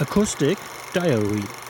Acoustic Diary